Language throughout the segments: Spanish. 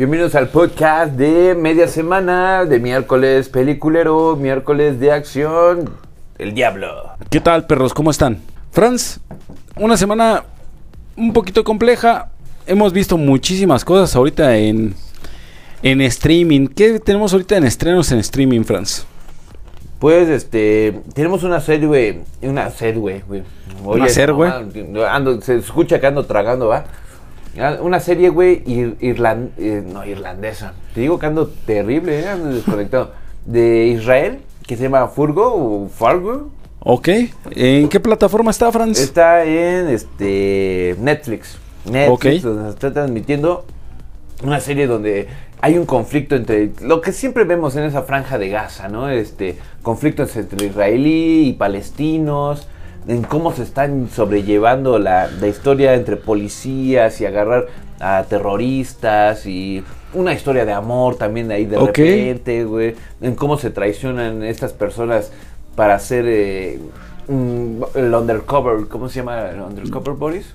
Bienvenidos al podcast de media semana, de miércoles peliculero, miércoles de acción, El Diablo. ¿Qué tal, perros? ¿Cómo están? Franz, una semana un poquito compleja. Hemos visto muchísimas cosas ahorita en, en streaming. ¿Qué tenemos ahorita en estrenos en streaming, Franz? Pues, este, tenemos una serie, güey, una serie, güey. ¿Una serie, güey? Ando, se escucha que ando tragando, ¿va? Una serie, güey, ir- irlan- eh, no, irlandesa. Te digo que ando terrible, ¿eh? ando desconectado. De Israel, que se llama Furgo o Fargo. Ok. ¿En qué plataforma está, Franz? Está en este Netflix. Netflix, Ok. donde se está transmitiendo una serie donde hay un conflicto entre lo que siempre vemos en esa franja de Gaza, ¿no? Este conflictos entre israelí y palestinos, en cómo se están sobrellevando la, la historia entre policías y agarrar a terroristas y una historia de amor también de ahí de Ok. repente, güey, en cómo se traicionan estas personas para hacer eh, el undercover, ¿cómo se llama el undercover, Boris?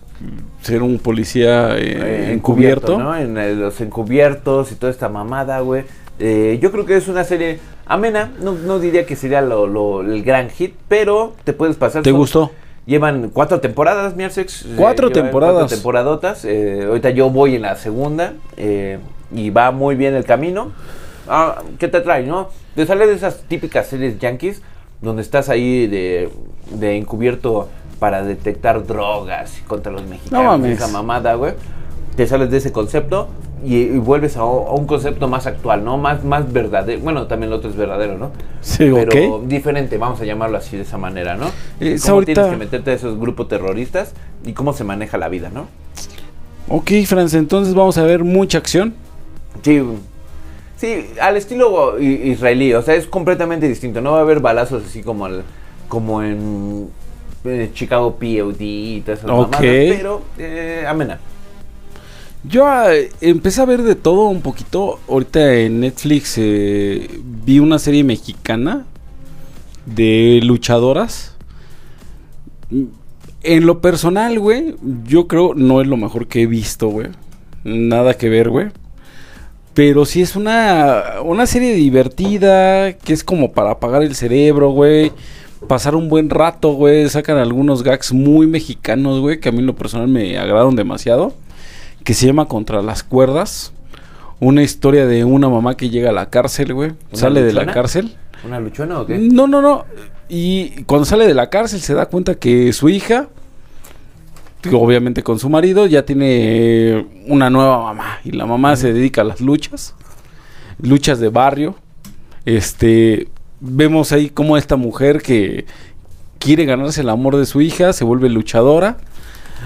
Ser un policía eh, Eh, encubierto. ¿no? En los encubiertos y toda esta mamada, güey. Eh, yo creo que es una serie amena, no, no diría que sería lo, lo- el gran hit, pero te puedes pasar. ¿Te gustó? Llevan cuatro temporadas, Miersex. eh, Cuatro temporadas. Cuatro temporadotas. eh, ahorita yo voy en la segunda eh, y va muy bien el camino. Ah, ¿Qué te trae, no? Te sale de esas típicas series yankees donde estás ahí de, de encubierto para detectar drogas contra los mexicanos. mames. Esa mamada, güey. Te sales de ese concepto y, y vuelves a, a un concepto más actual, ¿no? Más, más verdadero. Bueno, también lo otro es verdadero, ¿no? Sí, Pero diferente, vamos a llamarlo así de esa manera, ¿no? Es cómo ahorita- tienes que meterte a esos grupos terroristas y cómo se maneja la vida, ¿no? Ok, Franz, entonces vamos a ver mucha acción. Sí, sí, al estilo israelí, o sea, es completamente distinto. No va a haber balazos así como al, como en, eh, Chicago POD y todas esas Ok. mamadas, pero eh, amena. Yo eh, empecé a ver de todo un poquito. Ahorita en Netflix eh, vi una serie mexicana de luchadoras. Mm, En lo personal, güey, yo creo no es lo mejor que he visto, güey. Nada que ver, güey. Pero sí es una, una serie divertida, que es como para apagar el cerebro, güey. Pasar un buen rato, güey. Sacan algunos gags muy mexicanos, güey, que a mí en lo personal me agradan demasiado que se llama Contra las cuerdas. Una historia de una mamá que llega a la cárcel, güey. ¿Una Sale de la cárcel. ¿Una luchona o qué? No, no, no. Y cuando sale de la cárcel se da cuenta que su hija, obviamente con su marido, ya tiene una nueva mamá. Y la mamá se dedica a las luchas. Luchas de barrio. Este. Vemos ahí cómo esta mujer que quiere ganarse el amor de su hija se vuelve luchadora.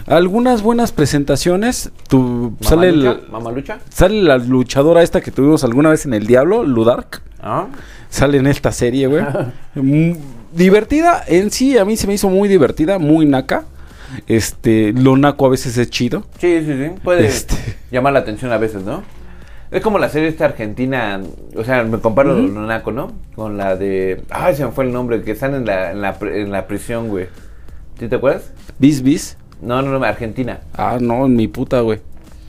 Algunas buenas presentaciones. Tu, sale, el- ¿Mamalucha? ¿Mamalucha? sale la luchadora esta que tuvimos alguna vez en El Diablo, Ludark. ¿Ah? Sale en esta serie, güey. Mm, divertida, en sí, a mí se me hizo muy divertida, muy naca. Este, lo naco a veces es chido. Sí, sí, sí. Puede Este. llamar la atención a veces, ¿no? Es como la serie esta argentina, o sea, me comparo Ujú. lo naco, ¿no? Con la de... Ay, se me fue el nombre, que están en la, en la, en la prisión, güey. ¿Sí te acuerdas? Bis, bis. No, no, no, Argentina. Ah, no, en mi puta, güey.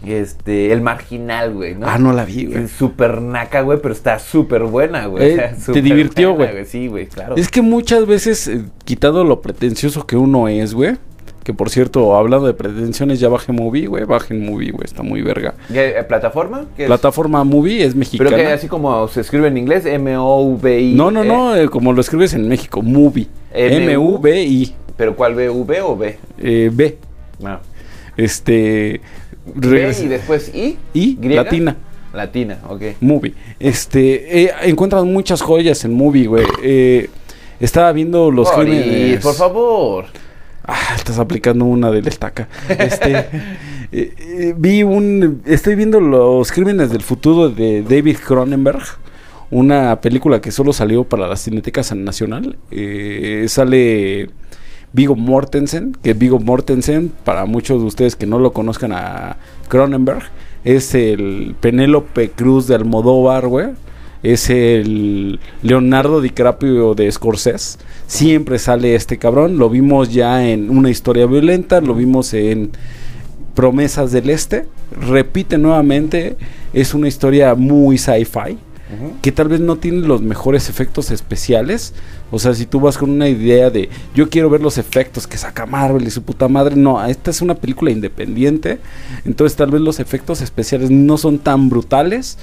Este, El Marginal, güey, ¿no? Ah, no la vi, güey. Es súper naca, güey, pero está súper buena, güey. Eh, o sea, ¿te divirtió, güey? Sí, güey, claro. Es que muchas veces, eh, quitado lo pretencioso que uno es, güey. Que por cierto, hablando de pretensiones, ya bajé Movie, güey. Bajen Movie, güey. Está muy verga. ¿Ya, eh, ¿Plataforma? Plataforma Movie es mexicana. Pero que así como se escribe en inglés, M-O-V-I. No, no, no, eh, como lo escribes en México, Movie. M-U. M-U-V-I. ¿Pero cuál B, V o B? Eh, B. No. Este. B y después I. Y ¿Griega? latina. Latina, ok. Movie. Este. eh, encuentras muchas joyas en Movie, güey. Eh, estaba viendo los Boris, crímenes. por favor. Ah, estás aplicando una del estaca. Este. eh, eh, vi un. Estoy viendo los crímenes del futuro de David Cronenberg. Una película que solo salió para la Cineteca Nacional. Eh, sale Vigo Mortensen. Que Vigo Mortensen, para muchos de ustedes que no lo conozcan a Cronenberg, es el Penélope Cruz de Almodóvar, güey. Es el Leonardo DiCaprio de Scorsese. Siempre sale este cabrón. Lo vimos ya en una historia violenta. Lo vimos en Promesas del Este. Repite nuevamente, es una historia muy sci-fi Que tal vez no tiene los mejores efectos especiales. O sea, si tú vas con una idea de yo quiero ver los efectos que saca Marvel y su puta madre, no, esta es una película independiente. Entonces tal vez los efectos especiales no son tan brutales.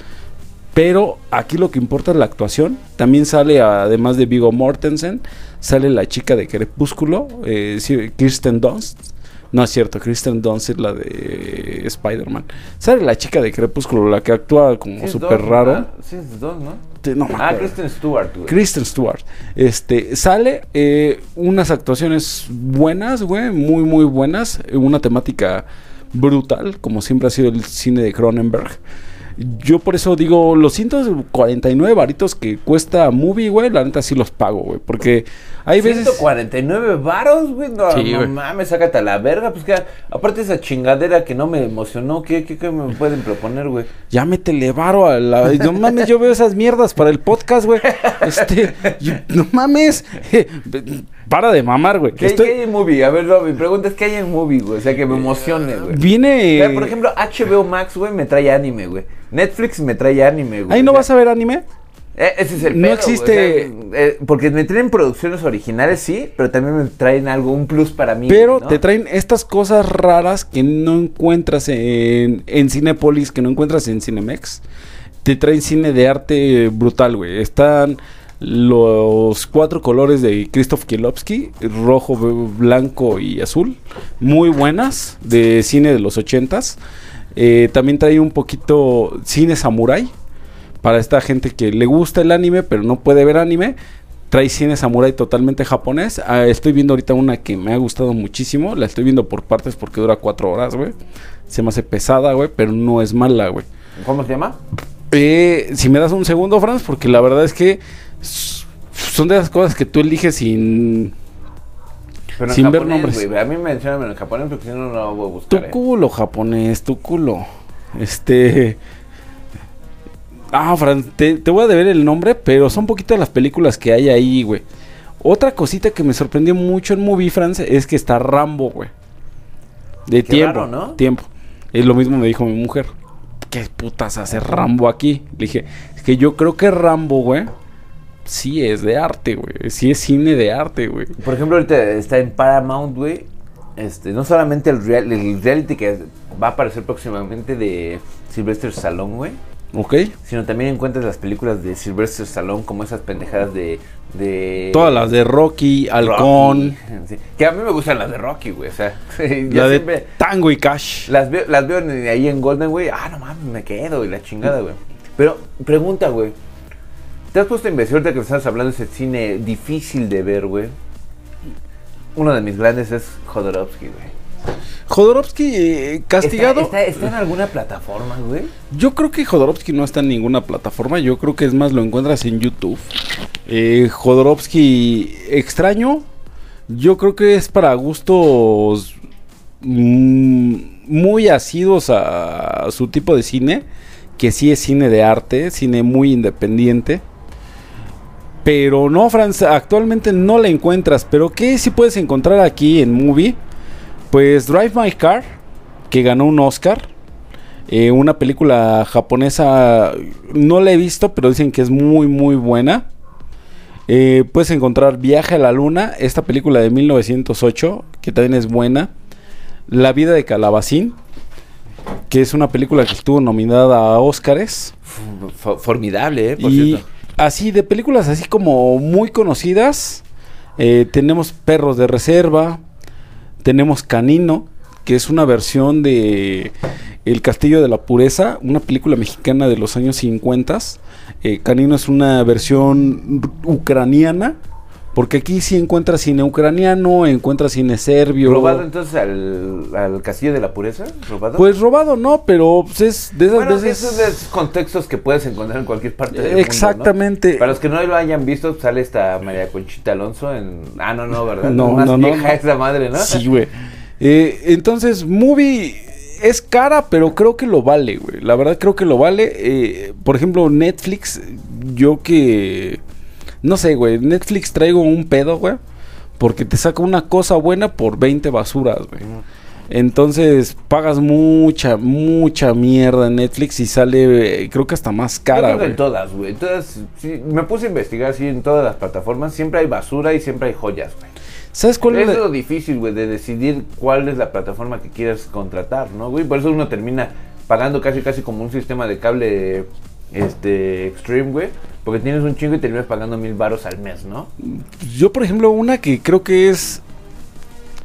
Pero aquí lo que importa es la actuación. También sale, además de Vigo Mortensen, sale la chica de Crepúsculo, eh, Kirsten Dunst. No es cierto, Kristen Dunst la de Spider-Man. Sale la chica de Crepúsculo, la que actúa Sí, como súper dos, raro. Sí, es dos, ¿no? Te- no Ah. Kristen Stewart, güey. Kristen Stewart. Este, sale eh, unas actuaciones buenas, güey, muy, muy buenas. eh, Una temática brutal, como siempre ha sido el cine de Cronenberg. Yo por eso digo, los 149 varitos que cuesta Movie, güey, la neta sí los pago, güey. Porque hay veces... 149 varos, güey. No, Sí, no mames, sácate a la verga. Pues que, aparte esa chingadera que no me emocionó, ¿qué, qué, qué me pueden proponer, güey? Ya métele varo a la... No mames, yo veo esas mierdas para el podcast, güey. Este... yo- no mames. Para de mamar, güey. ¿Qué, Estoy- qué hay en movie? A ver, no, mi pregunta es: ¿qué hay en movie, güey? O sea, que me emocione, güey. Viene... O sea, por ejemplo, HBO Max, güey, me trae anime, güey. Netflix me trae anime, güey. Ahí no O sea, vas a ver anime. Eh, ese es el No pedo, güey, existe- o sea, eh, porque me traen producciones originales, sí, pero también me traen algo, un plus para mí. Pero ¿no? te traen estas cosas raras que no encuentras en, en Cinepolis, que no encuentras en Cinemex. Te traen cine de arte brutal, güey. Están los cuatro colores de Krzysztof Kiełowski, rojo, blanco y azul. Muy buenas, de cine de los ochentas. Eh, también trae un poquito cine samurai. Para esta gente que le gusta el anime, pero no puede ver anime. Trae cine samurai totalmente japonés. Ah, estoy viendo ahorita una que me ha gustado muchísimo. La estoy viendo por partes porque dura cuatro horas, güey. Se me hace pesada, güey, pero no es mala, güey. ¿Cómo se llama? Eh, si me das un segundo, Franz, porque la verdad es que son de las cosas que tú eliges sin Pero Sin ver japonés, nombres. güey. A mí me mencionan en japonés porque si no, no lo voy a tu buscar. eh. culo japonés, tu culo. Este. Ah, Franz, te, te voy a deber el nombre, pero son poquitas las películas que hay ahí, güey. Otra cosita que me sorprendió mucho en Movie France es que está Rambo, güey. De Qué tiempo, raro, ¿no? tiempo. Es lo mismo me dijo mi mujer. ¿Qué putas hace Rambo aquí? Le dije, es que yo creo que Rambo, güey, sí es de arte, güey. Sí es cine de arte, güey. Por ejemplo, ahorita está en Paramount, güey. Este, no solamente el, real- el reality que va a aparecer próximamente de Sylvester Stallone, güey. ¿Ok? Sino también encuentras las películas de Sylvester Stallone como esas pendejadas de... de Todas las de Rocky, Halcón, Rocky. Sí. Que a mí me gustan las de Rocky, güey. O sea, la de Tango y Cash. las veo, las veo ahí en Golden, güey. Ah, no mames, me quedo y la chingada, güey. Pero, pregunta, güey. ¿Te has puesto a investigar ahorita que estás hablando de ese cine difícil de ver, güey? Uno de mis grandes es Jodorowsky, güey. Jodorowsky eh, castigado. ¿Está, está, está en alguna plataforma, güey? Yo creo que Jodorowsky no está en ninguna plataforma. Yo creo que es más lo encuentras en YouTube. Eh, Jodorowsky extraño. Yo creo que es para gustos mm, muy asidos a su tipo de cine. Que sí es cine de arte, cine muy independiente. Pero no, Franz, actualmente no la encuentras. Pero ¿qué sí puedes encontrar aquí en Movie? Pues Drive My Car, que ganó un Oscar. Eh, una película japonesa, no la he visto, pero dicen que es muy, muy buena. Eh, puedes encontrar Viaje a la Luna, esta película de 1908, que también es buena. La vida de Calabacín, que es una película que estuvo nominada a Oscars. F- formidable, eh, por y cierto. así, de películas así como muy conocidas, eh, tenemos Perros de Reserva, tenemos Canino, que es una versión de El Castillo de la Pureza, una película mexicana de los años 50. Eh, Canino es una versión ucraniana, porque aquí sí encuentras cine ucraniano, encuentras cine serbio. ¿Robado entonces al, al castillo de la pureza? ¿Robado? Pues robado no, pero pues, es de esas bueno, veces... esos contextos que puedes encontrar en cualquier parte del mundo, ¿no? Exactamente. Para los que no lo hayan visto, sale esta María Conchita Alonso en... Ah, no, no, ¿verdad? No, Más no, no, vieja no. esa madre, ¿no? Sí, güey. Eh, entonces, movie es cara, pero creo que lo vale, güey. La verdad creo que lo vale. Eh, por ejemplo, Netflix, yo que... No sé, güey. Netflix traigo un pedo, güey. Porque te saca una cosa buena por 20 basuras, güey. Entonces pagas mucha, mucha mierda en Netflix y sale, eh, creo que hasta más Yo cara, creo que güey. en todas, güey. Todas, sí, me puse a investigar, sí, en todas las plataformas. Siempre hay basura y siempre hay joyas, güey. ¿Sabes cuál es? Es lo difícil, güey, de decidir cuál es la plataforma que quieres contratar, ¿no, güey? Por eso uno termina pagando casi, casi como un sistema de cable este Extreme, güey. Porque tienes un chingo y terminas pagando mil baros al mes, ¿no? Yo, por ejemplo, una que creo que es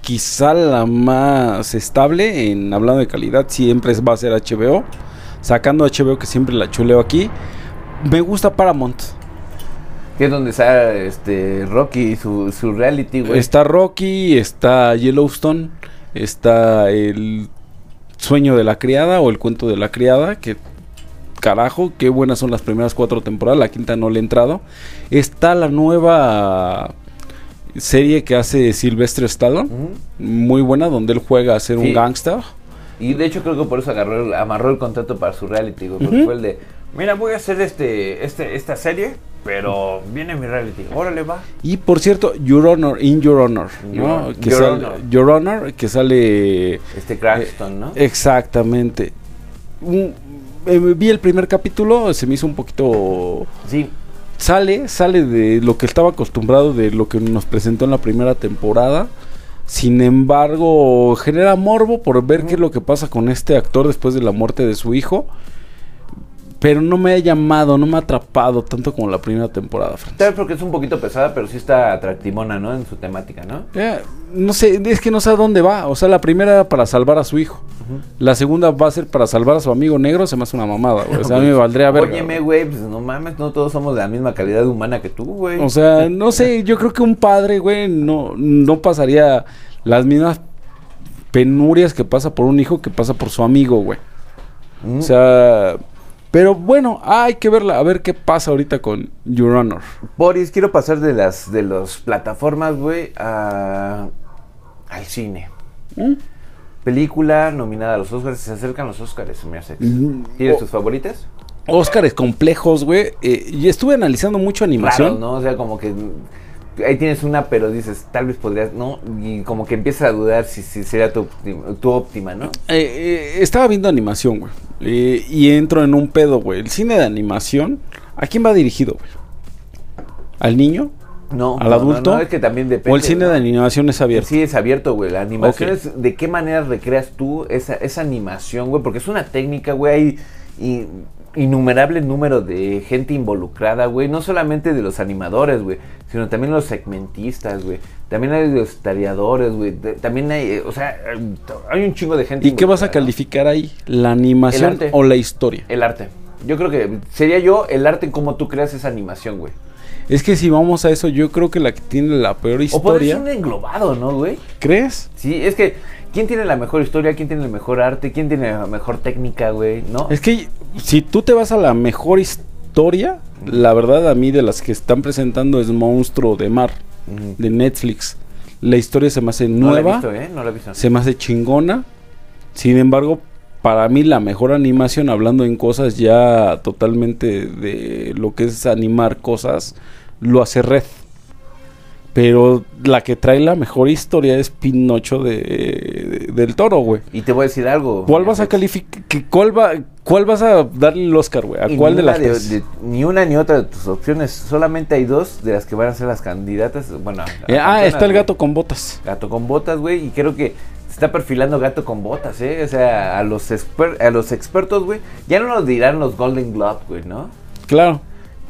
quizá la más estable en hablando de calidad, siempre es- va a ser HBO. Sacando HBO que siempre la chuleo aquí. Me gusta Paramount. Que es donde está este Rocky y su, su reality, güey. Está Rocky, está Yellowstone, está el sueño de la criada o el cuento de la criada, que carajo, qué buenas son las primeras cuatro temporadas, la quinta no le he entrado. Está la nueva serie que hace Sylvester Stallone, muy buena, donde él juega a ser Sí. un gangster. Y de hecho creo que por eso agarró, el- amarró el contrato para su reality. Porque fue el de, mira, voy a hacer este, este, esta serie, pero viene mi reality. Órale, va. Y por cierto, Your Honor, In Your Honor, Your ¿no? Honor. que Your sale- Honor. Your Honor, que sale Este Cranston, ¿no? Exactamente. Un- eh, vi el primer capítulo, se me hizo un poquito... Sí. Sale, sale de lo que estaba acostumbrado, de lo que nos presentó en la primera temporada. Sin embargo, genera morbo por ver qué es lo que pasa con este actor después de la muerte de su hijo. Pero no me ha llamado, no me ha atrapado tanto como la primera temporada, Francis. Tal vez porque es un poquito pesada, pero sí está atractivona, ¿no? En su temática, ¿no? Eh, no sé, es que no sé a dónde va. O sea, la primera era para salvar a su hijo. La segunda va a ser para salvar a su amigo negro. Se me hace una mamada, güey. O sea, a mí me valdría ver. Óyeme, güey, pues no mames, no todos somos de la misma calidad humana que tú, güey. O sea, no sé, yo creo que un padre, güey, no, no pasaría las mismas penurias que pasa por un hijo que pasa por su amigo, güey. Mm. O sea, pero bueno, hay que verla, a ver qué pasa ahorita con Your Honor. Boris, quiero pasar de las de las plataformas, güey, a al cine. ¿Mm? Película nominada a los Oscars, se acercan los Oscars, se me hace. Mm, ¿Tienes tus favoritas? Óscares complejos, güey. eh, y estuve analizando mucho animación. Claro, ¿no? O sea, como que ahí tienes una, pero dices, tal vez podrías, ¿no? Y como que empiezas a dudar si, si sería tu, óptima- tu óptima, ¿no? Eh, eh, estaba viendo animación, güey. eh, y entro en un pedo, güey. El cine de animación, ¿a quién va dirigido, güey? ¿Al niño? No. ¿Al no, adulto? No, no, es que también depende. ¿O el cine de animación es abierto? Sí, es abierto, güey. La animación es de qué manera recreas tú esa, esa animación, güey. Porque es una técnica, güey. Hay i- innumerable número de gente involucrada, güey. No solamente de los animadores, güey. Sino también los segmentistas, güey. También hay los tareadores, güey. También hay, eh, o sea, hay un chingo de gente. ¿Y qué vas a calificar ahí? ¿La animación arte. o la historia? El arte. Yo creo que sería yo el arte en cómo tú creas esa animación, güey. Es que si vamos a eso, yo creo que la que tiene la peor O puede historia. ser un englobado, ¿no, güey? ¿Crees? Sí, es que, ¿quién tiene la mejor historia? ¿Quién tiene el mejor arte? ¿Quién tiene la mejor técnica, güey? ¿No? Es que si tú te vas a la mejor historia, la verdad a mí de las que están presentando es Monstruo de Mar, de Netflix. La historia se me hace No la he nueva, visto, ¿eh? No la he visto. se me hace chingona. Sin embargo, para mí la mejor animación, hablando en cosas ya totalmente de lo que es animar cosas, lo hace Red. Pero la que trae la mejor historia es Pinocho de, de- del Toro, güey. Y te voy a decir algo. ¿Cuál vas a calificar? ¿Cuál, va, ¿Cuál vas a darle el Oscar, güey? ¿A Y cuál de las tres? de- Ni una ni otra de tus opciones. Solamente hay dos de las que van a ser las candidatas. Bueno, Eh, ah, está el güey. gato con botas. Gato con botas, güey. Y creo que se está perfilando gato con botas, ¿eh? O sea, a los, exper- a los expertos, güey. Ya no nos dirán los Golden Globe, güey, ¿no? Claro.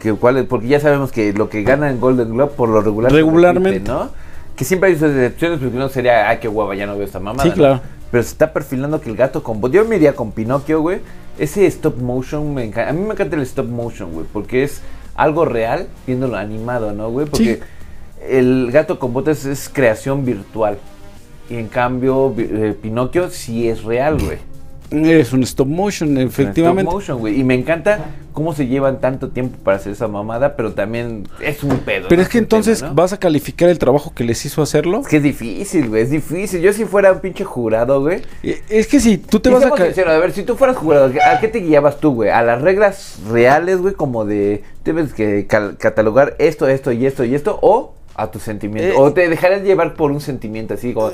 Que cuál, porque ya sabemos que lo que gana en Golden Globe por lo regular Regularmente. repite, ¿no? Que siempre hay sus excepciones, porque no sería, ay, qué guapa, ya no veo esta mamada. Sí, ¿no? claro. Pero se está perfilando que el gato con Yo me iría con Pinocchio, güey. Ese stop motion me encanta. A mí me encanta el stop motion, güey, porque es algo real viéndolo animado, ¿no, güey? Porque el gato con botas es creación virtual. Y en cambio, eh, Pinocchio sí es real, güey. Es un stop motion, efectivamente. Stop motion, güey. Y me encanta cómo se llevan tanto tiempo para hacer esa mamada, pero también es un pedo. Pero ¿no? es que un tema, entonces ¿no? vas a calificar el trabajo que les hizo hacerlo. Es que es difícil, güey. Es difícil. Yo si fuera un pinche jurado, güey. Es que si tú te vas a... sinceros, a ver, si tú fueras jurado, ¿a qué te guiabas tú, güey? ¿A las reglas reales, güey? Como de, tienes que catalogar esto, esto y esto y esto, o a tu sentimiento. Eh. o te dejarás llevar por un sentimiento así como,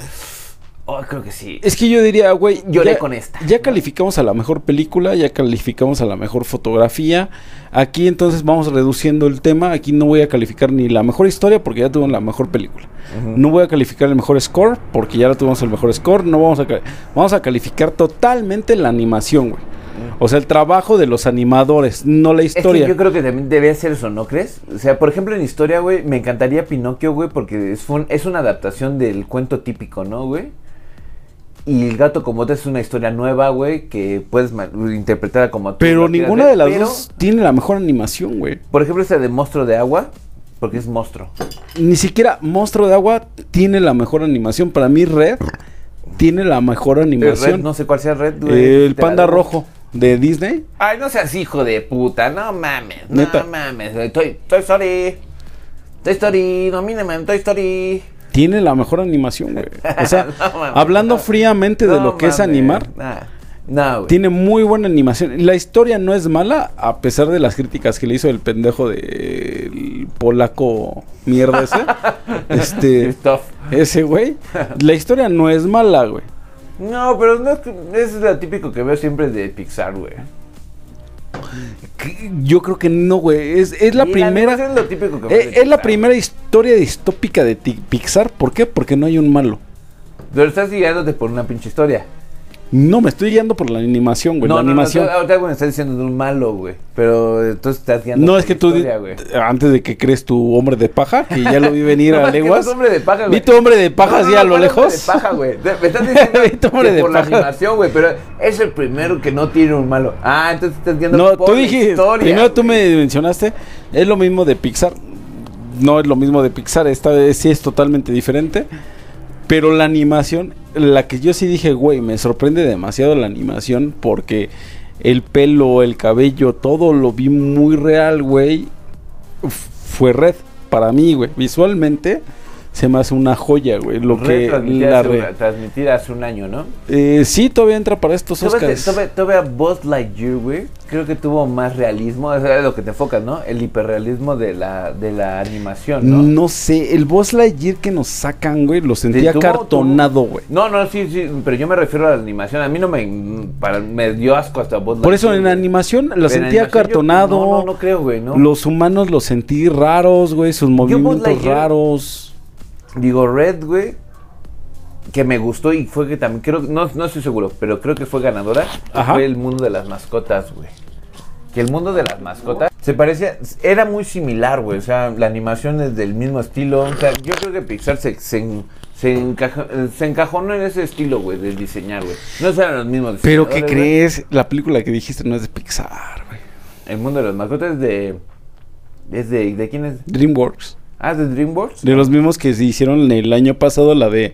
Oh, creo que sí. Es que yo diría, güey. Lloré ya- con esta. Ya calificamos a la mejor película, ya calificamos a la mejor fotografía. Aquí entonces vamos reduciendo el tema. Aquí no voy a calificar ni la mejor historia porque ya tuvo la mejor película. No voy a calificar el mejor score porque ya lo tuvimos el mejor score. No vamos a vamos a calificar totalmente la animación, güey. O sea, el trabajo de los animadores, no la Es que historia. yo creo que también debe ser eso, ¿no crees? O sea, por ejemplo, en historia, güey, me encantaría Pinocchio, güey, porque es, un- es una adaptación del cuento típico, ¿no, güey? Y el gato como es una historia nueva, güey, que puedes interpretar como tú Pero ninguna de las pero, dos tiene la mejor animación, güey. Por ejemplo, esta de monstruo de agua, porque es monstruo. Ni siquiera Monstruo de Agua tiene la mejor animación. Para mí, Red tiene la mejor animación. Red, no sé cuál sea Red, güey. El te la panda rojo de Disney. Ay, no seas hijo de puta, no mames, Neta. no mames. Toy, Toy Story. Toy Story, domíname en Toy Story. Tiene la mejor animación, güey. O sea, No hablando no. fríamente de No lo que es animar, nah. Tiene muy buena animación. La historia no es mala, a pesar de las críticas que le hizo el pendejo del polaco mierda ese. este, ese güey. La historia no es mala, güey. No, pero no es, es lo típico que veo siempre de Pixar, güey. Yo creo que no, güey. Es, es la Y primera. es lo típico que veo eh, es la primera historia distópica de Pixar. ¿Por qué? Porque no hay un malo. Pero estás guiándote por una pinche historia. No, me estoy guiando por la animación, güey. no, la no, animación. no, ahorita me estás diciendo de un malo, güey. Pero entonces estás guiando No, por es que la tú, historia, güey. antes de que crees tu hombre de paja, que ya lo vi venir a leguas. no hombre de paja, güey. Vi tu hombre de paja así a lo ¿cuál hombre lejos. de paja, güey. Me estás diciendo Vi tu hombre de por la paja. animación, güey, pero es el primero que no tiene un malo. Ah, entonces estás guiando No, por tú la dijiste, historia, primero tú güey. me mencionaste, es lo mismo de Pixar. No es lo mismo de Pixar, esta vez sí es totalmente diferente. Pero la animación, la que yo sí dije, güey, me sorprende demasiado la animación porque el pelo, el cabello, todo lo vi muy real, güey. Fue red para mí, güey. Visualmente se me hace una joya, güey. Lo que la re- una- hace un año, ¿no? Eh, sí, todavía entra para estos Oscars. todavía, todavía Buzz Lightyear, güey, creo que tuvo más realismo, eso es lo que te enfocas, ¿no? El hiperrealismo de la, de la animación, ¿no? No sé, el Buzz Lightyear que nos sacan, güey, lo sentía tuvo- cartonado, güey. No, no, sí, sí, pero yo me refiero a la animación. A mí no me, para, me dio asco hasta Buzz Por eso Lightyear, en güey. animación lo sentía animación yo- cartonado. no, no, no creo, güey, ¿no? Los humanos los sentí raros, güey, sus movimientos Lightyear- raros. Digo, Red, güey, que me gustó y fue que también, creo, no, no estoy seguro, pero creo que fue ganadora. Ajá. Fue el mundo de las mascotas, güey. Que el mundo de las mascotas se parecía, era muy similar, güey. O sea, la animación es del mismo estilo. O sea, yo creo que Pixar se, se, se, encaja- se encajonó en ese estilo, güey, de diseñar, güey. No eran los mismos Pero ¿qué güey. crees? La película que dijiste no es de Pixar, güey. El mundo de las mascotas es de. ¿Es de, de quién es? DreamWorks. Ah, ¿es de DreamWorks. De los mismos que se hicieron el año pasado la de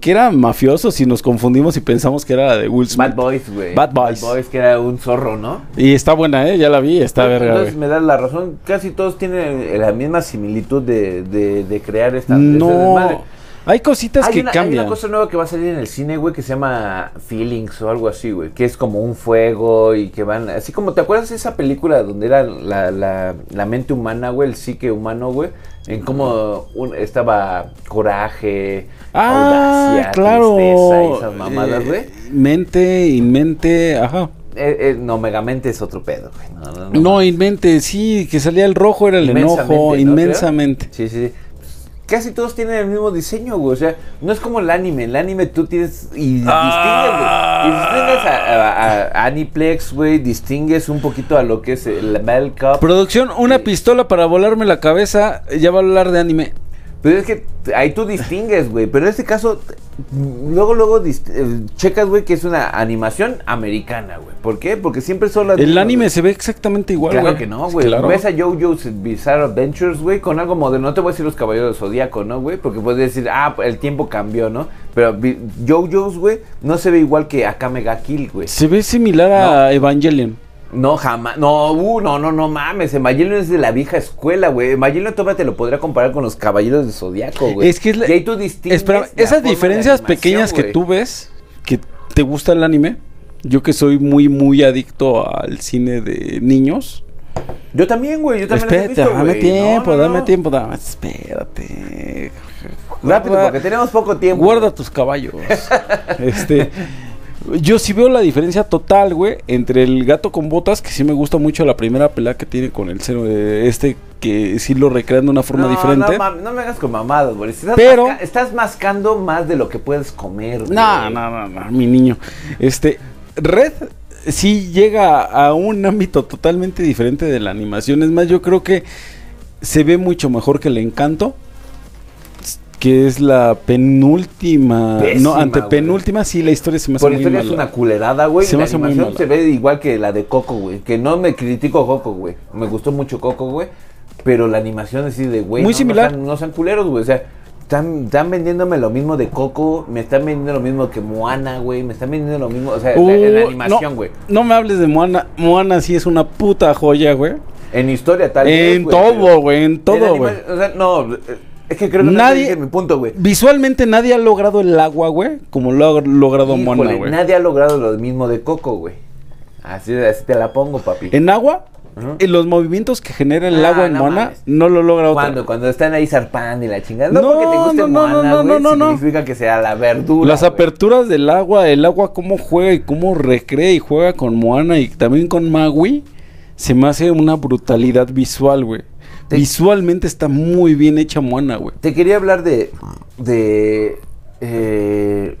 que era mafiosos y nos confundimos y pensamos que era la de Will Smith. Bad Boys, güey. Bad Boys. Bad Boys, que era un zorro, ¿no? Y está buena, eh, ya la vi, está verga, Entonces me das la razón. Casi todos tienen la misma similitud de, de, de crear esta. No. Hay cositas Hay que una, hay cambian. una cosa nueva que va a salir en el cine, güey, que se llama Feelings o algo así, güey. Que es como un fuego y que van. Así como, ¿te acuerdas de esa película donde era la, la, la mente humana, güey? El psique humano, güey. En cómo un- estaba coraje, Ah, audacia, claro. tristeza y esas mamadas, Eh, güey. mente, inmente, ajá. Eh, eh, no, Megamente es otro pedo, güey. No, no, no. No, inmente, sí, que salía el rojo era el enojo, ¿no? inmensamente. Sí, sí, sí. Casi todos tienen el mismo diseño, güey. O sea, no es como el anime. El anime tú tienes. Y Ah. distingues, güey. Y distingues a, a- a Aniplex, güey. Distingues un poquito a lo que es el Bell Cup. Producción, una pistola para volarme la cabeza, ya va a hablar de anime. Pero es que ahí tú distingues, güey. Pero en este caso, luego, luego eh, checas, güey, que es una animación americana, güey. ¿Por qué? Porque siempre son las. El anime se ve exactamente igual, Claro que no, güey. Claro. Ves a JoJo's Bizarre Adventures, güey, con algo moderno. No te voy a decir los caballeros del Zodíaco, ¿no, güey? Porque puedes decir, ah, el tiempo cambió, ¿no? Pero JoJo's, güey, no se ve igual que Akame ga Kill, güey. Se ve similar a Evangelion. No, jamás. No, uh, no, no, no mames. Evangelion es de la vieja escuela, güey. Evangelion todavía te lo podría comparar con los caballeros del Zodíaco, güey. Es que es la- Y ahí tú distingues. Espera, esas de diferencias pequeñas que tú ves, que te gusta el anime, yo que soy muy, muy adicto al cine de niños. Yo también, güey. Yo también Espérate, visto, dame tiempo, No, no, dame no. tiempo, dame, espérate. Rápido, porque tenemos poco tiempo. Guarda tus caballos. este. Yo sí veo la diferencia total, güey, entre el gato con botas, que sí me gusta mucho la primera pelea que tiene con el cero de este, que sí lo recrean de una forma no, diferente. No, no, me hagas con mamadas, güey. Estás, Pero- masca- estás mascando más de lo que puedes comer, güey. No, no, no, no, mi niño. Este, Red sí llega a un ámbito totalmente diferente de la animación. Es más, yo creo que se ve mucho mejor que el encanto. Que es la penúltima. Pésima, no, antepenúltima, sí, la historia se me hace Por muy historia es mala. una culerada, güey. Se me la hace muy animación mala. se ve igual que la de Coco, güey. Que no me critico Coco, güey. Me gustó mucho Coco, güey. Pero la animación es así de, güey. Muy no, similar. No sean, no sean culeros, güey. O sea, están, están vendiéndome lo mismo de Coco. Me están vendiendo lo mismo que Moana, güey. Me están vendiendo lo mismo. O sea, la- en la Uh, animación, güey. No me hables de Moana. Moana sí es una puta joya, güey. En historia, tal. En güey, todo, güey, en todo, güey. O sea, no. Es que creo que Nadie- mi punto, güey. Visualmente nadie ha logrado el agua, güey, como lo ha logrado Moana, Híjole, güey. nadie ha logrado lo mismo de Coco, güey. Así, así te la pongo, papi. En agua, en los movimientos que genera el Ah, agua en no Moana, mames. no lo logra otra. Cuando, cuando están ahí zarpando y la chingada. No, No, porque te guste no, no, Moana, no, no, güey, no, no. significa que sea la verdura. Las aperturas del agua, el agua cómo juega y cómo recrea y juega con Moana y también con Magui, se me hace una brutalidad visual, güey. Te- Visualmente está muy bien hecha Moana, güey. Te quería hablar de. de. eh,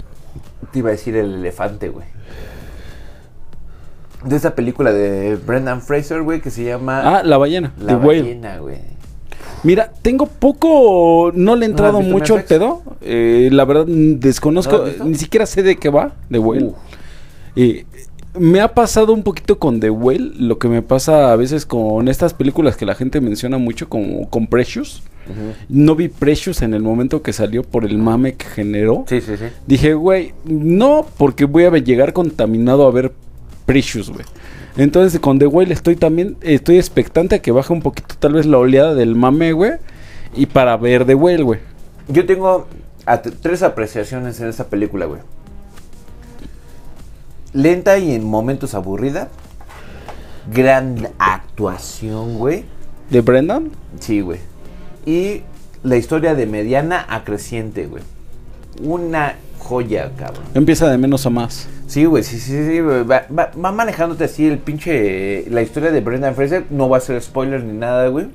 te iba a decir el elefante, güey. De esa película de Brendan Fraser, güey, que se llama. Ah, la ballena, La The ballena, güey. Mira, tengo poco, no le he entrado mucho al pedo. eh, la verdad, desconozco, ni siquiera sé de qué va, The Whale. Eh, me ha pasado un poquito con The Whale, lo que me pasa a veces con estas películas que la gente menciona mucho, como con Precious. No vi Precious en el momento que salió por el mame que generó. Sí, sí, sí. Dije, güey, no, porque voy a llegar contaminado a ver Precious, güey. Entonces con The Whale estoy también, estoy expectante a que baje un poquito tal vez la oleada del mame, güey. Y para ver The Whale, güey. Yo tengo tres apreciaciones en esta película, güey. Lenta y en momentos aburrida. Gran actuación, güey. ¿De Brendan? Sí, güey. Y la historia de mediana a creciente, güey. Una joya, cabrón. Empieza de menos a más. Sí, güey, sí, sí, sí. Va, va- va manejándote así el pinche. La historia de Brendan Fraser. No va a ser spoiler ni nada, güey.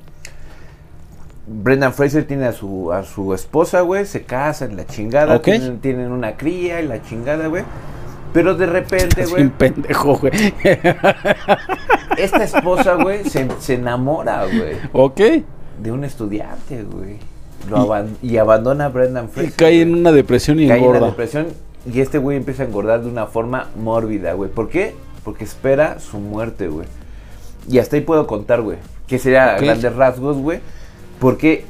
Brendan Fraser tiene a su, a su esposa, güey. Se casan, la chingada. Ok. Tienen, tienen una cría y la chingada, güey. Pero de repente, güey, un pendejo, güey. esta esposa, güey, se, se enamora, güey, ok. de un estudiante, güey. Lo aban- y abandona a Brendan Y Fraser. cae en una depresión y Cae en engorda. depresión y este güey empieza a engordar de una forma mórbida, güey. ¿Por qué? Porque espera su muerte, güey. Y hasta ahí puedo contar, güey. Que sería a Ok. grandes rasgos, güey. Porque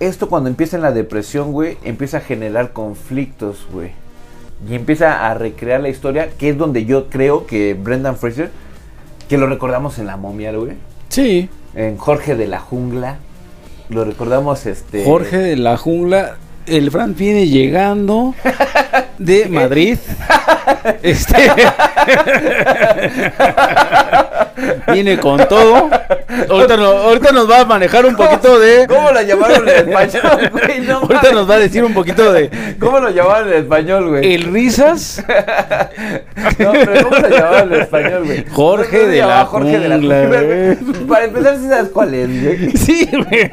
esto cuando empieza en la depresión, güey, empieza a generar conflictos, güey. Y empieza a recrear la historia, que es donde yo creo que Brendan Fraser, que lo recordamos en La Momia, güey. Sí. En Jorge de la Jungla. Lo recordamos, este... Jorge de la jungla. El Fran viene llegando de Madrid. Este. viene con todo. Ahorita, no- ahorita nos va a manejar un poquito de. ¿Cómo lo llamaron en español, güey? No Ahorita mames. nos va a decir un poquito de. ¿Cómo lo llamaban en español, güey? El risas. No, pero ¿cómo lo llamaban en español, güey? Jorge ¿Cómo se de la Jorge de la güey? Para empezar, ¿sí sabes cuál es, güey? Sí, güey.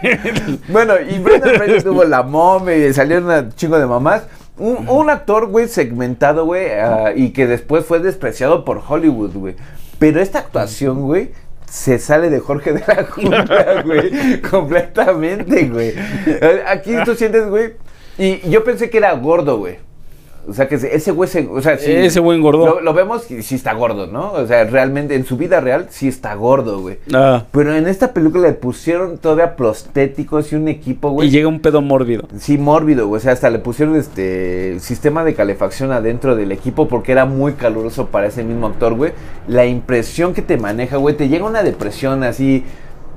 Bueno, y Brendan Fraser tuvo la momia y salieron un chingo de mamás. Un, un actor, güey, segmentado, güey, ah, y que después fue despreciado por Hollywood, güey. Pero esta actuación, güey, se sale de Jorge de la Jungla, güey. completamente, güey. Aquí tú sientes, güey. Y yo pensé que era gordo, güey. O sea, que ese güey se. O sea, sí, Ese güey engordó. Lo, lo vemos y sí está gordo, ¿no? O sea, realmente en su vida real sí está gordo, güey. Ah, Pero en esta película le pusieron todavía prostéticos y un equipo, güey. y llega un pedo mórbido. Sí, mórbido, güey. O sea, hasta le pusieron este sistema de calefacción adentro del equipo porque era muy caluroso para ese mismo actor, güey. La impresión que te maneja, güey, te llega una depresión así.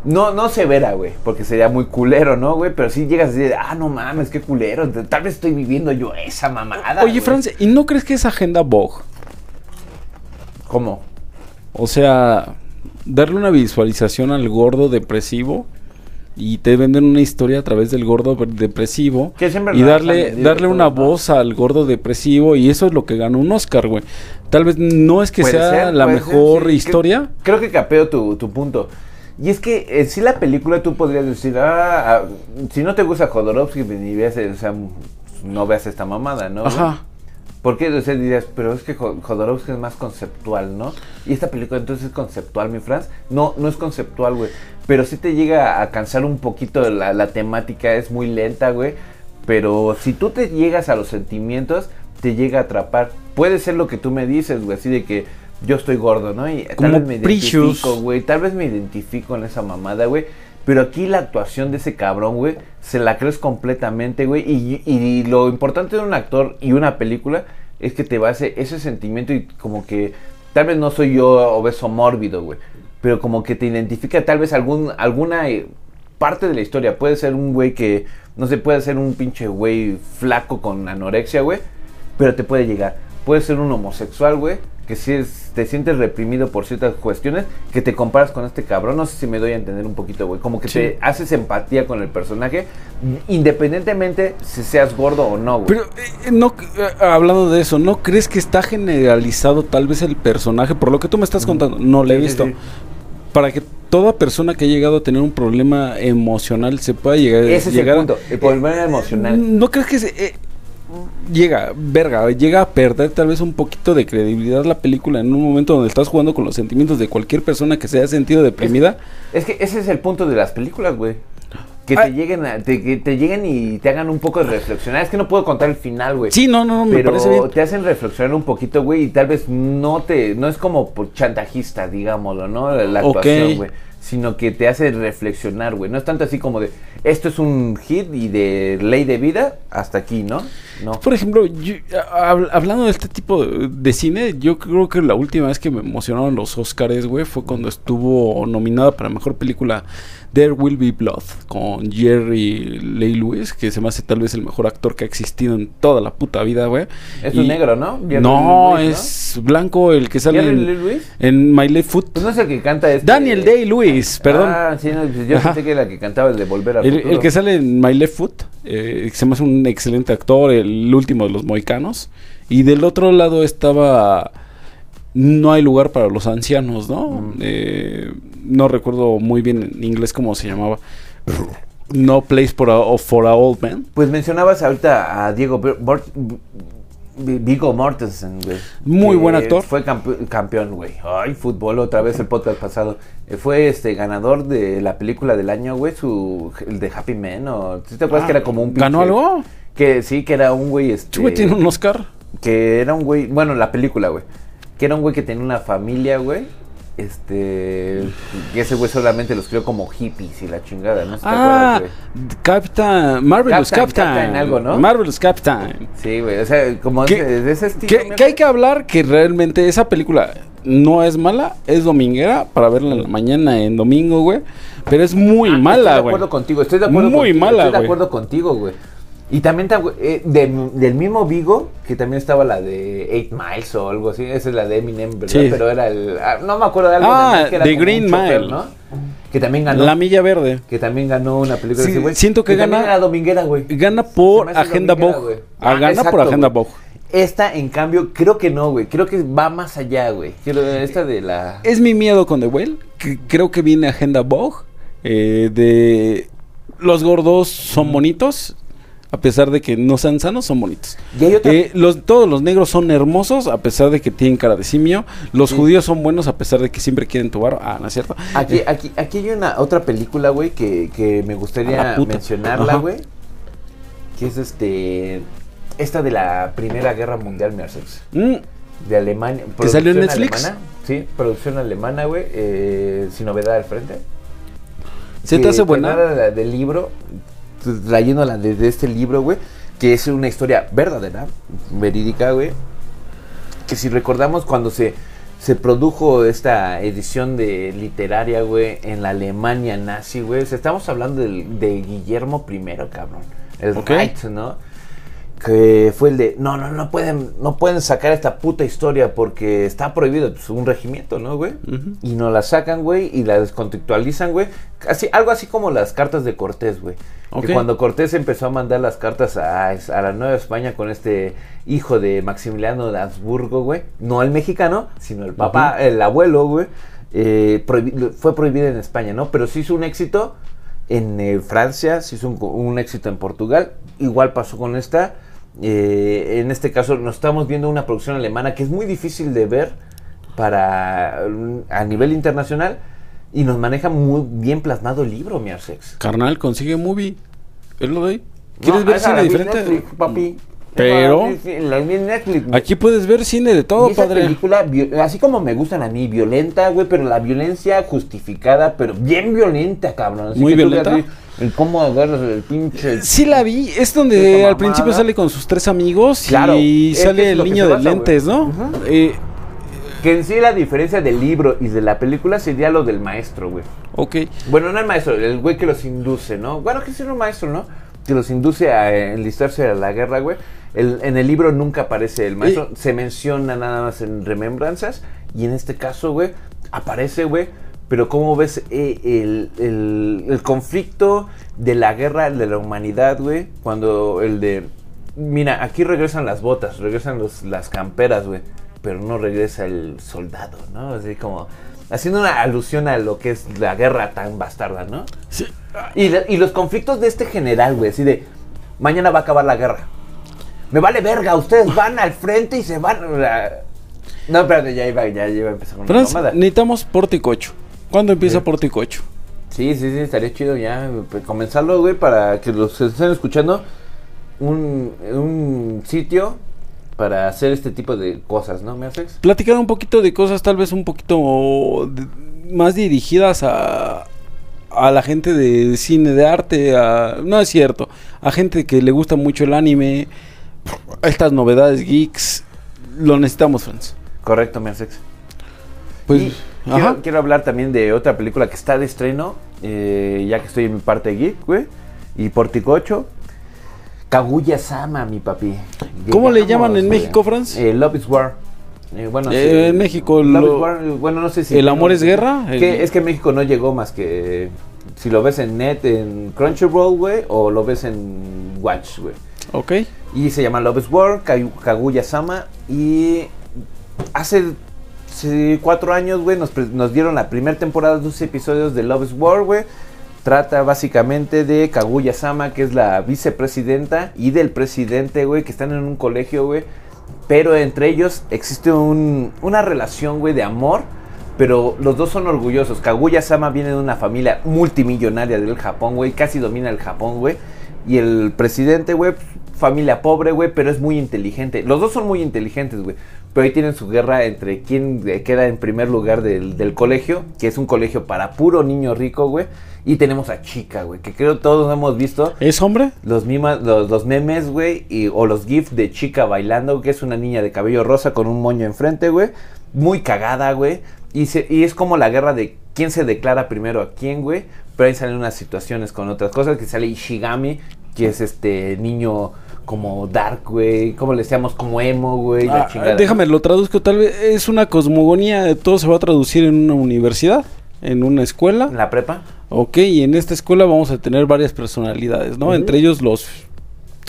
No, no severa, güey, porque sería muy culero, ¿no, güey? Pero sí llegas así de, ah, no mames, qué culero. Tal vez estoy viviendo yo esa mamada. Oye, güey". Franz, ¿y no crees que es agenda Vogue? ¿Cómo? O sea, darle una visualización al gordo depresivo y te venden una historia a través del gordo depresivo Que y darle darle todo, una ¿no? voz al gordo depresivo y eso es lo que ganó un Oscar, güey. Tal vez no es que sea ser, la ser, mejor sí. historia. Creo, creo que capeo tu, tu punto. Y es que eh, si la película tú podrías decir, ah, ah, si no te gusta Jodorowsky, pues ni veas, eh, o sea, no veas esta mamada, ¿no? Ajá. Porque o sea, dirías, pero es que Jo- Jodorowsky es más conceptual, ¿no? Y esta película entonces es conceptual, mi Franz. No, no es conceptual, güey. Pero sí te llega a cansar un poquito la, la temática, es muy lenta, güey. Pero si tú te llegas a los sentimientos, te llega a atrapar. Puede ser lo que tú me dices, güey, así de que yo estoy gordo, ¿no? Y Como tal vez me Precious. identifico, güey. Tal vez me identifico en esa mamada, güey. Pero aquí la actuación de ese cabrón, güey, se la crees completamente, güey. Y, y lo importante de un actor y una película es que te va a hacer ese sentimiento y como que tal vez no soy yo obeso mórbido, güey. Pero como que te identifica tal vez algún, alguna eh, parte de la historia. Puede ser un güey que, no sé, puede ser un pinche güey flaco con anorexia, güey. Pero te puede llegar. Puede ser un homosexual, güey. Que si es- te sientes reprimido por ciertas cuestiones, que te comparas con este cabrón. No sé si me doy a entender un poquito, güey. Como que Sí. te haces empatía con el personaje, independientemente si seas gordo o no, güey. Pero eh, no eh, hablando de eso, ¿no crees que está generalizado tal vez el personaje por lo que tú me estás contando? No lo he sí, visto. sí. Para que toda persona que ha llegado a tener un problema emocional se pueda llegar Ese es llegar el punto, el problema emocional. ¿No crees que se, eh, llega, verga, llega a perder tal vez un poquito de credibilidad la película en un momento donde estás jugando con los sentimientos de cualquier persona que se haya sentido deprimida? Es que ese es el punto de las películas, güey. Que te Ay. lleguen, a- te, que te lleguen y te hagan un poco de reflexionar. Es que no puedo contar el final, güey. Sí, no, no, no, me pero parece bien. te hacen reflexionar un poquito, güey, y tal vez no te, no es como por chantajista, digámoslo, ¿no? La actuación, güey. Sino que te hace reflexionar, güey. No es tanto así como de, esto es un hit y de ley de vida hasta aquí, ¿no? No. Por ejemplo, yo- hab- hablando de este tipo de, cine, yo creo que la última vez que me emocionaron los Oscars, güey, fue cuando estuvo nominada para mejor película There Will Be Blood con Jerry Lee Lewis, que se me hace tal vez el mejor actor que ha existido en toda la puta vida, güey. Es Y- un negro, ¿no? Jerry no, es blanco el que sale ¿Jerry Lee en, Lewis? en My Left Foot. Pues no es el que canta este... Daniel Day-Lewis, perdón. Ah, sí, no, pues yo Ajá. pensé que era el que cantaba el de Volver al El, Futuro. el que sale en My Left Foot, eh, que se me hace un excelente actor, el último de los moicanos. Y del otro lado estaba No hay lugar para los ancianos, ¿no? Mm. Eh, no recuerdo muy bien en inglés cómo se llamaba. No Place for a, for a Old Man. Pues mencionabas ahorita a Diego Vi- Viggo Mortensen, güey. Muy buen actor. Fue campe- campeón, güey. Ay, fútbol, otra vez el podcast pasado. Eh, Fue este ganador de la película del año, güey, su el de Happy Man o ¿sí te acuerdas Ah, que era como un ¿ganó algo? Que sí, que era un güey Este güey tiene un Oscar. que era un güey, bueno, la película, güey. Que era un güey que tenía una familia, güey. Este, y ese güey solamente los crió como hippies y la chingada, ¿no? ¿Sí te Ah? Captain, Marvelous Captain, Captain. Captain algo, ¿no? Marvelous Captain. Sí, güey, o sea, como ¿Qué- de, ese estilo. Que, que hay que hablar que realmente esa película no es mala, es dominguera para verla en la mañana en domingo, güey. Pero es muy Ah, mala, Estoy de güey. acuerdo contigo, estoy de acuerdo Muy contigo, mala, Estoy de acuerdo contigo, güey. Y también ta- eh, de- del mismo Vigo, que también estaba la de Eight Miles o algo así. Esa es la de Eminem, ¿verdad? Sí. Pero era el. ah, no me acuerdo de algo. Ah, de que Green Mile. ¿no? Que también ganó. La Milla Verde. que también ganó una película Sí, de ese güey. siento que también gana- era dominguera, güey. Gana por Agenda Vogue. Ah, gana por Agenda. Vogue. Esta, en cambio, creo que no, güey. Creo que va más allá, güey. Esta de la. Es mi miedo con The Whale. que creo que viene Agenda Vogue. eh, de los gordos son bonitos. A pesar de que no sean sanos, son bonitos. Eh, los, todos los negros son hermosos a pesar de que tienen cara de simio. Los Sí. judíos son buenos a pesar de que siempre quieren tu bar. Ah, no es cierto. Aquí, Eh, aquí, aquí hay una otra película, güey, que, que me gustaría mencionarla, güey. Que es este. Esta de la Primera Guerra Mundial, Mercedes. mm, De Alemania. ¿Que salió en Netflix? alemana, sí, producción alemana, güey. eh, sin novedad al frente. ¿Se te hace buena? la del libro, trayéndola desde este libro, güey, que es una historia verdadera, verídica, güey. Que si recordamos cuando se, se produjo esta edición de literaria, güey, en la Alemania nazi, güey, o sea, estamos hablando de Guillermo I, cabrón. El Ok. Reich, ¿no? Que fue el de, no, no, no pueden, no pueden sacar esta puta historia porque está prohibido, pues un regimiento, ¿no, güey? Y nos la sacan, güey, y la descontextualizan, güey. Así, algo así como las cartas de Cortés, güey. Que cuando Cortés empezó a mandar las cartas a, a la Nueva España con este hijo de Maximiliano de Habsburgo, güey. No el mexicano, sino el papá, el abuelo, güey. eh, prohibi- fue prohibido en España, ¿no? Pero sí hizo un éxito en eh, Francia, se hizo un, un éxito en Portugal. Igual pasó con esta. Eh, en este caso nos estamos viendo una producción alemana que es muy difícil de ver para a nivel internacional y nos maneja muy bien plasmado el libro, mi Arsex. Carnal, consigue movie. Es lo de ahí. ¿Quieres No, ver esa cine diferente? Netflix, papi. Pero- Netflix. Aquí puedes ver cine de todo, Y esa padre. película, así como me gustan a mí, violenta, güey, pero la violencia justificada, pero bien violenta, cabrón. Así ¿Muy que violenta? El cómo agarras el pinche. Sí la vi, es donde al principio sale con sus tres amigos Claro, y sale es el niño de lentes. ¿no? Eh, Que en sí la diferencia del libro y de la película sería lo del maestro, güey. ok. Bueno, no el maestro, el güey que los induce, ¿no? Bueno, que es un maestro, ¿no? Que los induce a eh, enlistarse a la guerra, güey. El- en el libro nunca aparece el maestro, se menciona nada más en remembranzas. Y en este caso, güey, aparece, güey. Pero ¿cómo ves eh, el, el- el conflicto de la guerra de la humanidad, güey? Cuando el de... Mira, aquí regresan las botas, regresan los, las camperas, güey. Pero no regresa el soldado, ¿no? Así como... Haciendo una alusión a lo que es la guerra tan bastarda, ¿no? Sí. Y, la- y los conflictos de este general, güey, así de... Mañana va a acabar la guerra. Me vale verga, ustedes van al frente y se van... No, espérate, ya iba, ya iba a empezar con una Franz, mamada. necesitamos Porticocho. ¿Cuándo empieza Sí. Porticocho? Sí, sí, sí, estaría chido ya pues, comenzarlo, güey, para que los que estén escuchando un, un sitio para hacer este tipo de cosas, ¿no, me haces? Platicar un poquito de cosas tal vez un poquito de- más dirigidas a, a la gente de cine de arte, a, no es cierto, a gente que le gusta mucho el anime, estas novedades geeks, lo necesitamos, Franz. Correcto, me haces. Pues, Y ajá. quiero, quiero hablar también de otra película que está de estreno, eh, ya que estoy en mi parte geek, güey, y Porticocho. Kaguya Sama, mi papi. ¿Cómo le llaman en güey. México, Franz? Eh, Love is War. Eh, bueno, Eh, sí, en México, lo- War, eh, bueno, no sé si. ¿El amor es guerra? Que El- es que en México no llegó más que. Si lo ves en net, en Crunchyroll, güey, o lo ves en Watch, güey. Ok. Y se llama Love is War, Kagu- Kaguya Sama. Y hace sí, cuatro años, güey, nos, dieron la primera temporada de dos episodios de Love is War, güey. Trata básicamente de Kaguya Sama, que es la vicepresidenta, y del presidente, güey, que están en un colegio, güey. Pero entre ellos existe un- una relación, güey, de amor. Pero los dos son orgullosos. Kaguya Sama viene de una familia multimillonaria del Japón, güey. Casi domina el Japón, güey. Y el presidente, güey, familia pobre, güey, pero es muy inteligente. Los dos son muy inteligentes, güey. Pero ahí tienen su guerra entre quién eh, queda en primer lugar del, del colegio, que es un colegio para puro niño rico, güey. Y tenemos a Chica, güey, que creo todos hemos visto ¿Es hombre? los, mima- los, los memes, güey, y- o los gifs de chica bailando, que es una niña de cabello rosa con un moño enfrente, güey. Muy cagada, güey. Y, se- y es como la guerra de quién se declara primero a quién, güey. Pero ahí salen unas situaciones con otras cosas, que sale Ishigami, que es este niño como dark, güey. Como le decíamos, como emo, güey. la Ah, chingada. déjame, lo traduzco. Tal vez es una cosmogonía. Todo se va a traducir en una universidad, en una escuela. ¿En la prepa? Ok, y en esta escuela vamos a tener varias personalidades, ¿no? Entre ellos los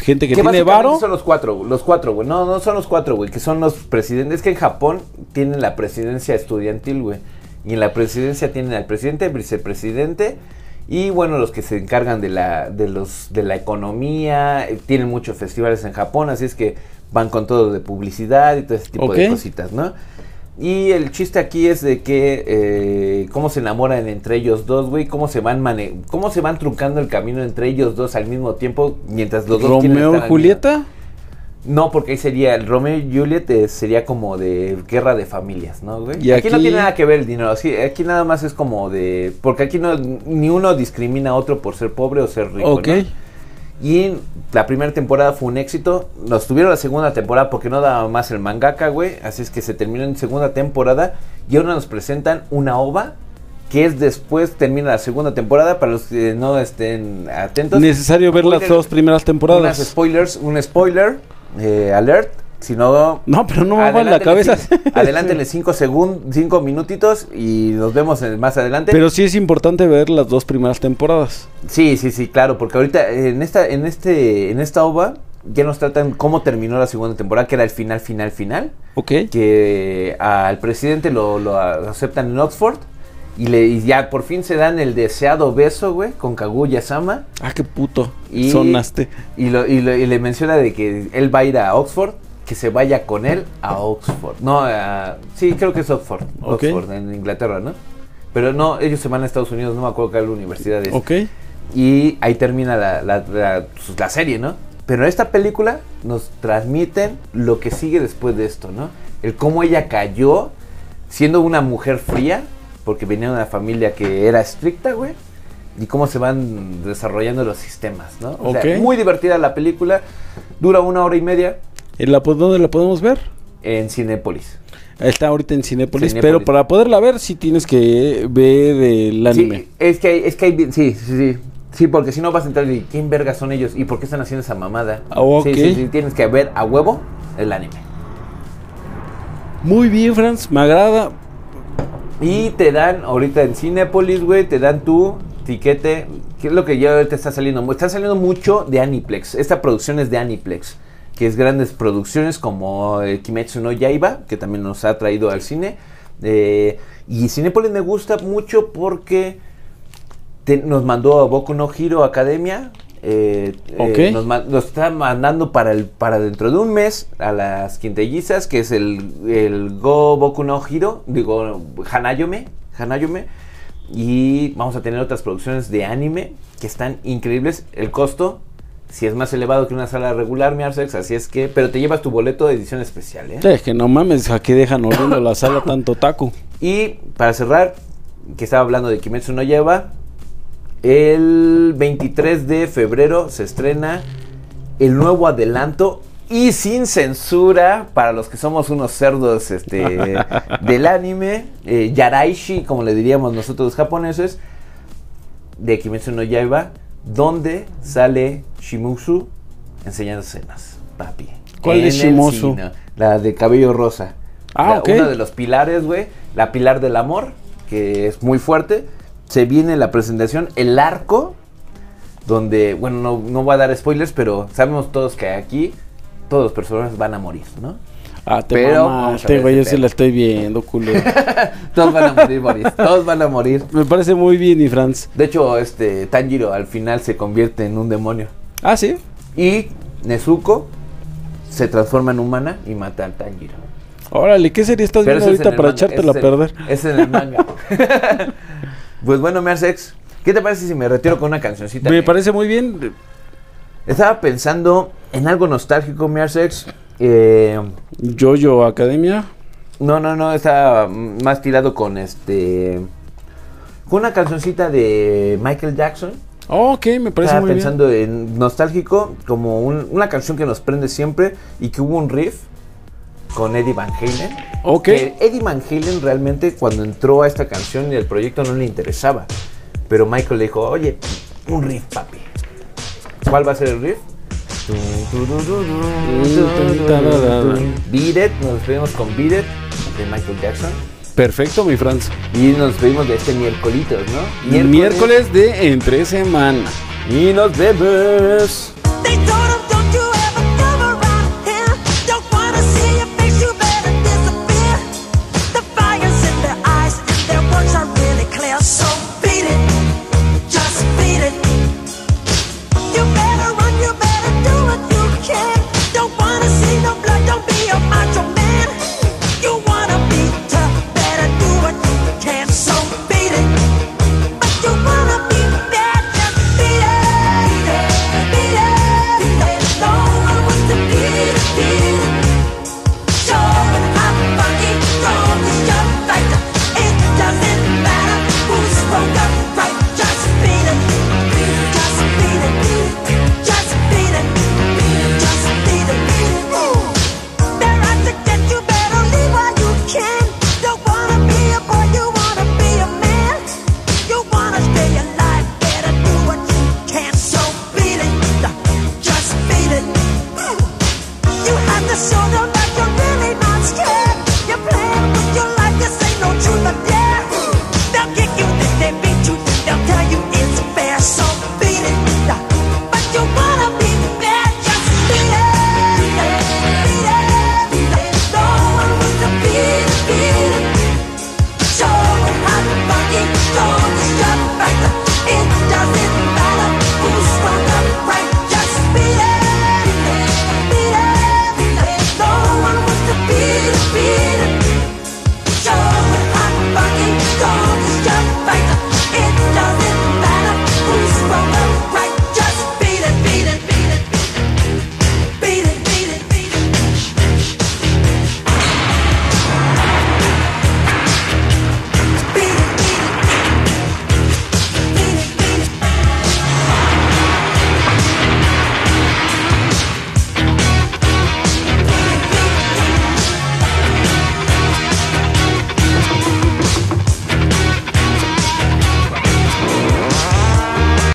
gente que tiene varo. Son los cuatro, los cuatro, güey. No, no son los cuatro, güey, que son los presidentes. Es que en Japón tienen la presidencia estudiantil, güey. Y en la presidencia tienen al presidente, vicepresidente y bueno, los que se encargan de la de los de la economía, eh, tienen muchos festivales en Japón, así es que van con todo de publicidad y todo ese tipo de cositas, ¿no? Y el chiste aquí es de que eh, cómo se enamoran entre ellos dos, güey, cómo se van mane cómo se van truncando el camino entre ellos dos al mismo tiempo mientras los dos Romeo y al Julieta. No, porque ahí sería el Romeo y Juliet eh, sería como de guerra de familias, ¿no, güey? Y aquí, no tiene nada que ver el dinero, sí, aquí nada más es como de porque aquí no ni uno discrimina a otro por ser pobre o ser rico, Ok. ¿no? Y la primera temporada fue un éxito. Nos tuvieron la segunda temporada porque no daba más el mangaka, güey. Así es que se terminó en segunda temporada. Y ahora nos presentan una ova que es después termina la segunda temporada para los que no estén atentos. Necesario ver las dos primeras Unas temporadas. spoilers, un spoiler eh, alert. Si no, No, pero no me va en la cabeza. Adelántenle cinco segundos, cinco minutitos y nos vemos más adelante. Pero sí es importante ver las dos primeras temporadas. sí, sí, sí, claro, porque ahorita en esta, en este, en esta ova ya nos tratan cómo terminó la segunda temporada, que era el final, final, final. ¿Ok? Que al presidente lo, lo aceptan en Oxford y, le, y ya por fin se dan el deseado beso, güey, con Kaguya Sama. Ah, qué puto. Y- Sonaste. Y, lo- y lo- y le menciona de que él va a ir a Oxford, que se vaya con él a Oxford. No, a- sí, creo que es Oxford. Oxford, en Inglaterra, ¿no? Pero no, ellos se van a Estados Unidos, no me acuerdo qué universidad es. ¿Ok? Y ahí termina la, la- la- pues, la serie, ¿no? Pero en esta película nos transmiten lo que sigue después de esto, ¿no? El cómo ella cayó siendo una mujer fría, porque venía de una familia que era estricta, güey. Y cómo se van desarrollando los sistemas, ¿no? O sea, Ok. muy divertida la película. Dura una hora y media ¿En la, ¿Dónde la podemos ver? en Cinépolis. Está ahorita en Cinépolis, pero para poderla ver sí tienes que ver el anime. Sí, es que hay, es que hay, sí, sí, sí. Sí, porque si no vas a entrar y ¿quién verga son ellos? ¿Y por qué están haciendo esa mamada? Ah, ok. Sí, sí, sí, tienes que ver a huevo el anime. Muy bien, Franz, me agrada. Y te dan, ahorita en Cinepolis, güey, te dan tu tiquete. ¿Qué es lo que ya ahorita está saliendo? Está saliendo mucho de Aniplex. Esta producción es de Aniplex. Que es grandes producciones como eh, Kimetsu no Yaiba, que también nos ha traído al cine. Eh, y Cinepolis me gusta mucho porque nos mandó a Boku no Hero Academia. Eh, eh, nos, está mandando para el para dentro de un mes a las quintellizas, que es el, el Go Boku no Hero, digo Hanayome, Hanayome. Y vamos a tener otras producciones de anime que están increíbles. El costo, si es más elevado que una sala regular, mi Arsex, así es que. Pero te llevas tu boleto de edición especial, ¿eh? Sí, es que no mames, ¿a qué dejan oliendo la sala tanto taco? Y para cerrar, que estaba hablando de Kimetsu no lleva, el 23 de febrero se estrena el nuevo adelanto y sin censura para los que somos unos cerdos este, del anime, eh, Yaraishi, como le diríamos nosotros los japoneses, de Kimetsu no Yaiba, donde sale Shimusu enseñando escenas, papi. ¿Cuál es Shimusu? cine. La de cabello rosa. Ah, La-. Uno de los pilares, güey. La pilar del amor, que es muy fuerte. Se viene la presentación, el arco, donde, bueno, no, no voy a dar spoilers, pero sabemos todos que aquí todos los personajes van a morir, ¿no? Ah, te Pero mamaste, güey, yo pedo. la estoy viendo, culo. Todos van a morir, Boris. Todos van a morir. Me parece muy bien, y Franz. De hecho, este Tanjiro al final se convierte en un demonio. Ah, sí. Y Nezuko se transforma en humana y mata a Tanjiro. Órale, ¿qué serie estás Pero viendo es ahorita para manga, echártela a perder? es en el manga. pues bueno, Mercex, ¿qué te parece si me retiro con una cancioncita? Me parece muy bien. Estaba pensando en algo nostálgico, Mercex. Eh, Jojo Academia. no, no, no, estaba más tirado con este. Con una cancioncita de Michael Jackson. Oh, ok, me parece Estaba muy bien. pensando en nostálgico, como un- una canción que nos prende siempre y que hubo un riff con Eddie Van Halen. Ok. Que Eddie Van Halen realmente cuando entró a esta canción y el proyecto no le interesaba. Pero Michael le dijo, oye, un riff, papi. ¿Cuál va a ser el riff? Beat It, nos despedimos con Beat It de Michael Jackson. Perfecto, mi Franz. Y nos despedimos de este miércoles, ¿no? Miércoles de entre semana. Y nos vemos.